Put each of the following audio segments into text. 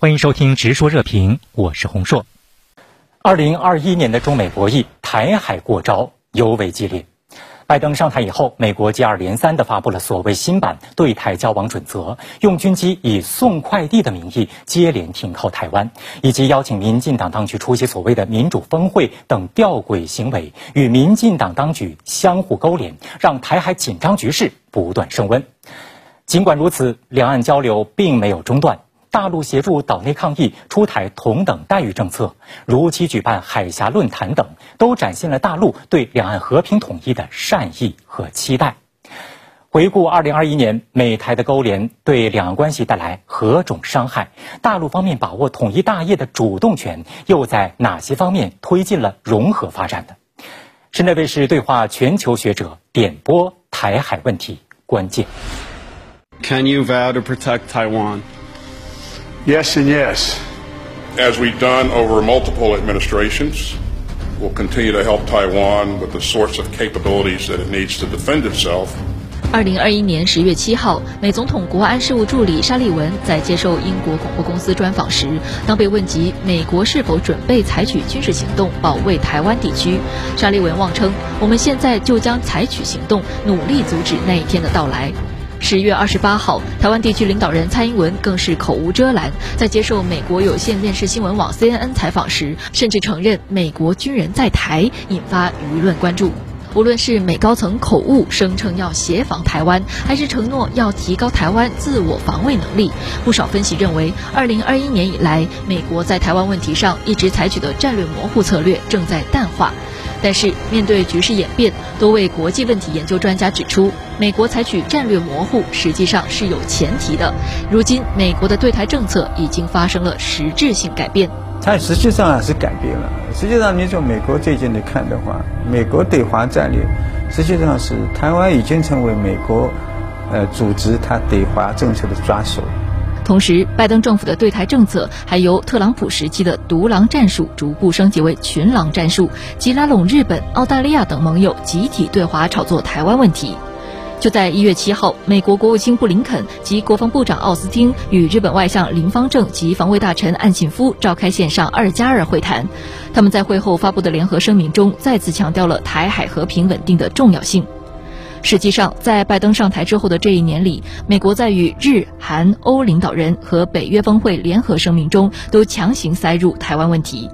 欢迎收听《直说热评》，我是洪硕。二零二一年的中美博弈，台海过招尤为激烈。拜登上台以后，美国接二连三地发布了所谓新版对台交往准则，用军机以送快递的名义接连停靠台湾，以及邀请民进党当局出席所谓的民主峰会等吊诡行为，与民进党当局相互勾连，让台海紧张局势不断升温。尽管如此，两岸交流并没有中断。大陆协助岛内抗疫、出台同等待遇政策、如期举办海峡论坛等，都展现了大陆对两岸和平统一的善意和期待。回顾二零二一年，美台的勾连对两岸关系带来何种伤害？大陆方面把握统一大业的主动权，又在哪些方面推进了融合发展的？深圳卫视对话全球学者，点拨台海问题关键。Can you vow to protect Taiwan? Yes and yes. As we've done over multiple administrations, we'll continue to help Taiwan with the sorts of capabilities that it needs to defend itself. 二零二一年十月七号，美总统国安事务助理沙利文在接受英国广播公司专访时，当被问及美国是否准备采取军事行动保卫台湾地区，沙利文妄称：“我们现在就将采取行动，努力阻止那一天的到来。”十月二十八号，台湾地区领导人蔡英文更是口无遮拦，在接受美国有线电视新闻网 CNN 采访时，甚至承认美国军人在台，引发舆论关注。无论是美高层口误声称要协防台湾，还是承诺要提高台湾自我防卫能力，不少分析认为，二零二一年以来，美国在台湾问题上一直采取的战略模糊策略正在淡化。但是，面对局势演变，多位国际问题研究专家指出，美国采取战略模糊实际上是有前提的。如今，美国的对台政策已经发生了实质性改变。它实际上是改变了。实际上，你从美国最近的看的话，美国对华战略实际上是台湾已经成为美国呃组织它对华政策的抓手。同时，拜登政府的对台政策还由特朗普时期的独狼战术逐步升级为群狼战术，即拉拢日本、澳大利亚等盟友集体对华炒作台湾问题。就在一月七号，美国国务卿布林肯及国防部长奥斯汀与日本外相林方正及防卫大臣岸信夫召开线上二加二会谈。他们在会后发布的联合声明中，再次强调了台海和平稳定的重要性。实际上，在拜登上台之后的这一年里，美国在与日、韩、欧领导人和北约峰会联合声明中，都强行塞入台湾问题。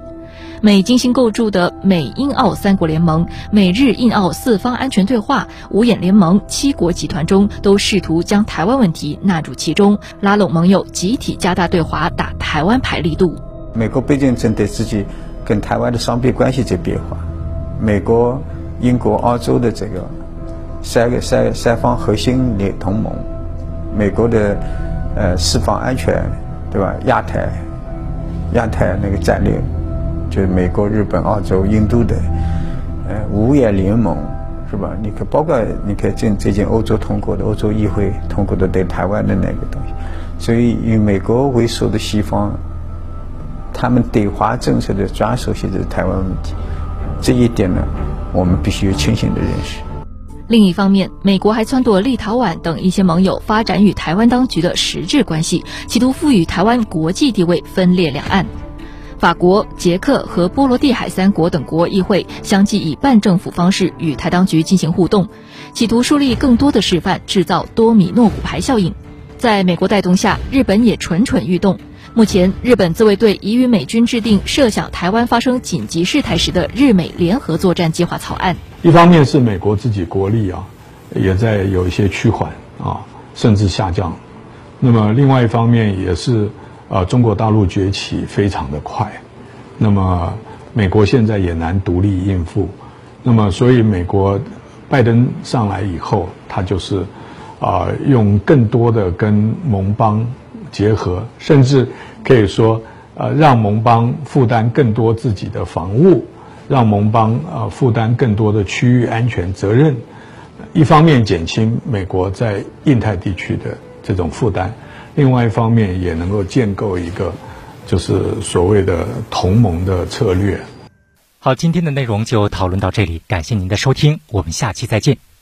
美精心构筑的美英澳三国联盟、美日印澳四方安全对话、五眼联盟七国集团中，都试图将台湾问题纳入其中，拉拢盟友，集体加大对华打台湾牌力度。美国毕竟针对自己跟台湾的双边关系在变化，美国、英国、澳洲的这个。三个三三方核心联同盟，美国的呃四方安全，对吧？亚太亚太那个战略，就是美国、日本、澳洲、印度的呃五眼联盟，是吧？你可包括你看最最近欧洲通过的欧洲议会通过的对台湾的那个东西，所以以美国为首的西方，他们对华政策的抓手现在是台湾问题，这一点呢，我们必须有清醒的认识。另一方面，美国还撺掇立陶宛等一些盟友发展与台湾当局的实质关系，企图赋予台湾国际地位，分裂两岸。法国、捷克和波罗的海三国等国议会相继以半政府方式与台当局进行互动，企图树立更多的示范，制造多米诺骨牌效应。在美国带动下，日本也蠢蠢欲动。目前，日本自卫队已与美军制定设想台湾发生紧急事态时的日美联合作战计划草案。一方面是美国自己国力啊，也在有一些趋缓啊，甚至下降。那么另外一方面也是，呃，中国大陆崛起非常的快。那么美国现在也难独立应付。那么所以美国拜登上来以后，他就是啊，用更多的跟盟邦。结合，甚至可以说，呃，让盟邦负担更多自己的防务，让盟邦呃负担更多的区域安全责任。一方面减轻美国在印太地区的这种负担，另外一方面也能够建构一个就是所谓的同盟的策略。好，今天的内容就讨论到这里，感谢您的收听，我们下期再见。